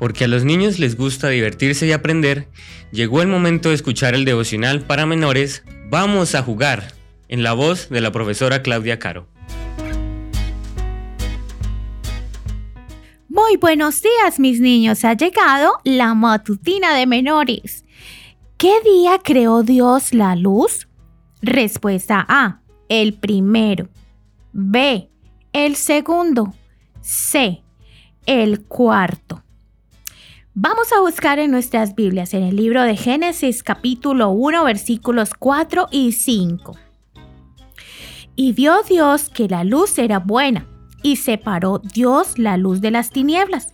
porque a los niños les gusta divertirse y aprender, llegó el momento de escuchar el devocional para menores Vamos a jugar, en la voz de la profesora Claudia Caro. Muy buenos días mis niños, ha llegado la matutina de menores. ¿Qué día creó Dios la luz? Respuesta A, el primero. B, el segundo. C, el cuarto. Vamos a buscar en nuestras Biblias, en el libro de Génesis capítulo 1 versículos 4 y 5. Y vio Dios que la luz era buena, y separó Dios la luz de las tinieblas.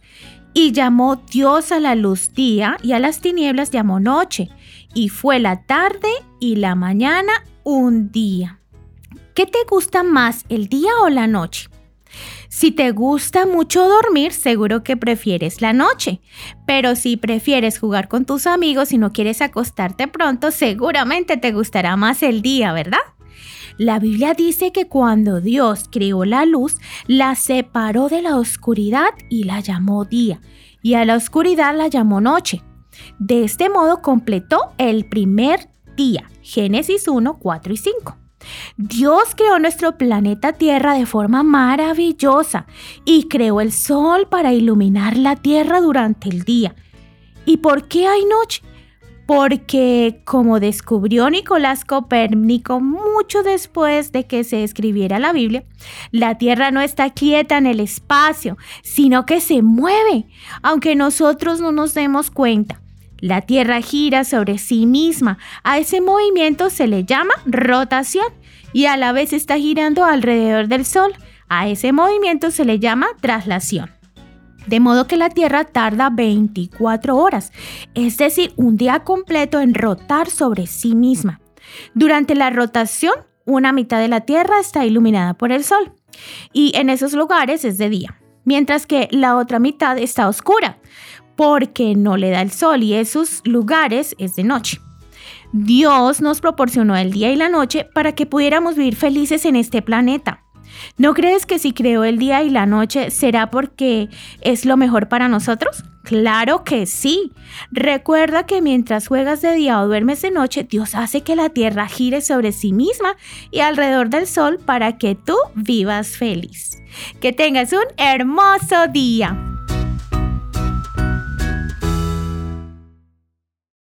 Y llamó Dios a la luz día, y a las tinieblas llamó noche. Y fue la tarde y la mañana un día. ¿Qué te gusta más, el día o la noche? Si te gusta mucho dormir, seguro que prefieres la noche. Pero si prefieres jugar con tus amigos y no quieres acostarte pronto, seguramente te gustará más el día, ¿verdad? La Biblia dice que cuando Dios creó la luz, la separó de la oscuridad y la llamó día, y a la oscuridad la llamó noche. De este modo completó el primer día. Génesis 1, 4 y 5. Dios creó nuestro planeta Tierra de forma maravillosa y creó el sol para iluminar la Tierra durante el día. ¿Y por qué hay noche? Porque, como descubrió Nicolás Copérnico mucho después de que se escribiera la Biblia, la Tierra no está quieta en el espacio, sino que se mueve, aunque nosotros no nos demos cuenta. La Tierra gira sobre sí misma. A ese movimiento se le llama rotación y a la vez está girando alrededor del Sol. A ese movimiento se le llama traslación. De modo que la Tierra tarda 24 horas, es decir, un día completo en rotar sobre sí misma. Durante la rotación, una mitad de la Tierra está iluminada por el Sol y en esos lugares es de día, mientras que la otra mitad está oscura porque no le da el sol y esos lugares es de noche. Dios nos proporcionó el día y la noche para que pudiéramos vivir felices en este planeta. ¿No crees que si creó el día y la noche será porque es lo mejor para nosotros? Claro que sí. Recuerda que mientras juegas de día o duermes de noche, Dios hace que la tierra gire sobre sí misma y alrededor del sol para que tú vivas feliz. Que tengas un hermoso día.